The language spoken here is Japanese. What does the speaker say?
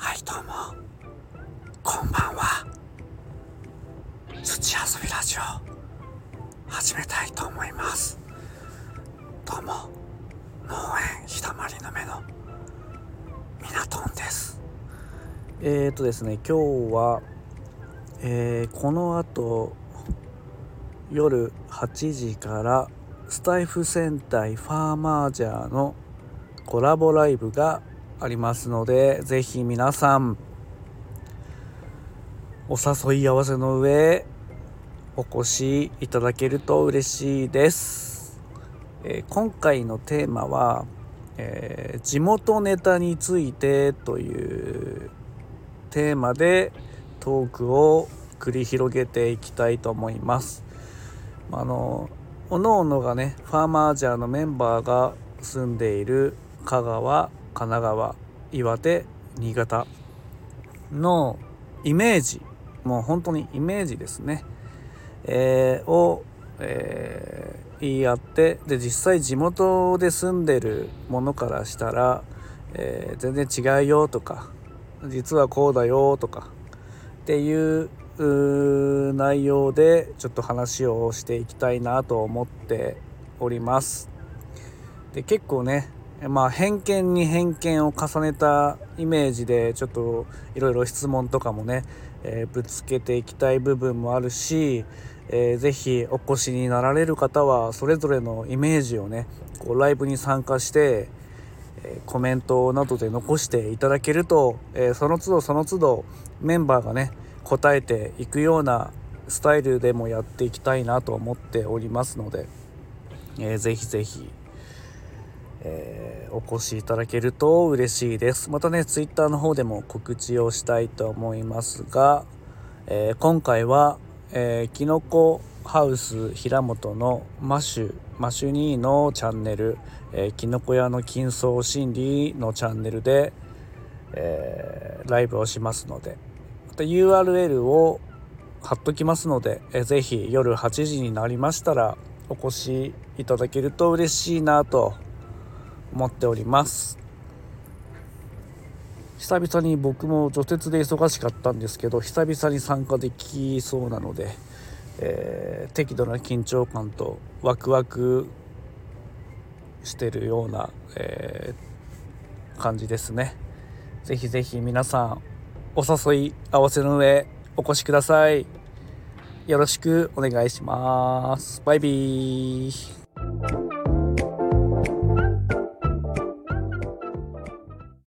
はいどうも。こんばんは。土遊びラジオ。始めたいと思います。どうも。農園ひだまりの目の。みなとんです。えーとですね今日は、えー、この後夜8時からスタイフ戦隊ファーマージャーのコラボライブがありますのでぜひ皆さんお誘い合わせの上お越しいただけると嬉しいです、えー、今回のテーマは、えー、地元ネタについてというテーマでトークを繰り広げていきたいと思います。あのおのおのがねファーマージャーのメンバーが住んでいる香川神奈川岩手新潟のイメージもう本当にイメージですねえー、を、えー、言い合ってで実際地元で住んでるものからしたら、えー、全然違うよとか実はこうだよとかっていう内容でちょっと話をしていきたいなと思っております。で結構ねまあ偏見に偏見を重ねたイメージでちょっといろいろ質問とかもね、えー、ぶつけていきたい部分もあるし、えー、ぜひお越しになられる方はそれぞれのイメージをねこうライブに参加して、えー、コメントなどで残していただけると、えー、その都度その都度メンバーがね答えていくようなスタイルでもやっていきたいなと思っておりますので、えー、ぜひぜひ、えー、お越しいただけると嬉しいです。またね Twitter の方でも告知をしたいと思いますが、えー、今回はえー、きのこハウス平本のマシュマシュニーのチャンネル、えー、きのこ屋の金層心理のチャンネルで、えー、ライブをしますのでまた URL を貼っときますので、えー、ぜひ夜8時になりましたらお越しいただけると嬉しいなと思っております。久々に僕も除雪で忙しかったんですけど久々に参加できそうなので、えー、適度な緊張感とワクワクしてるような、えー、感じですね。ぜひぜひ皆さんお誘い合わせの上お越しください。よろしくお願いします。バイビー。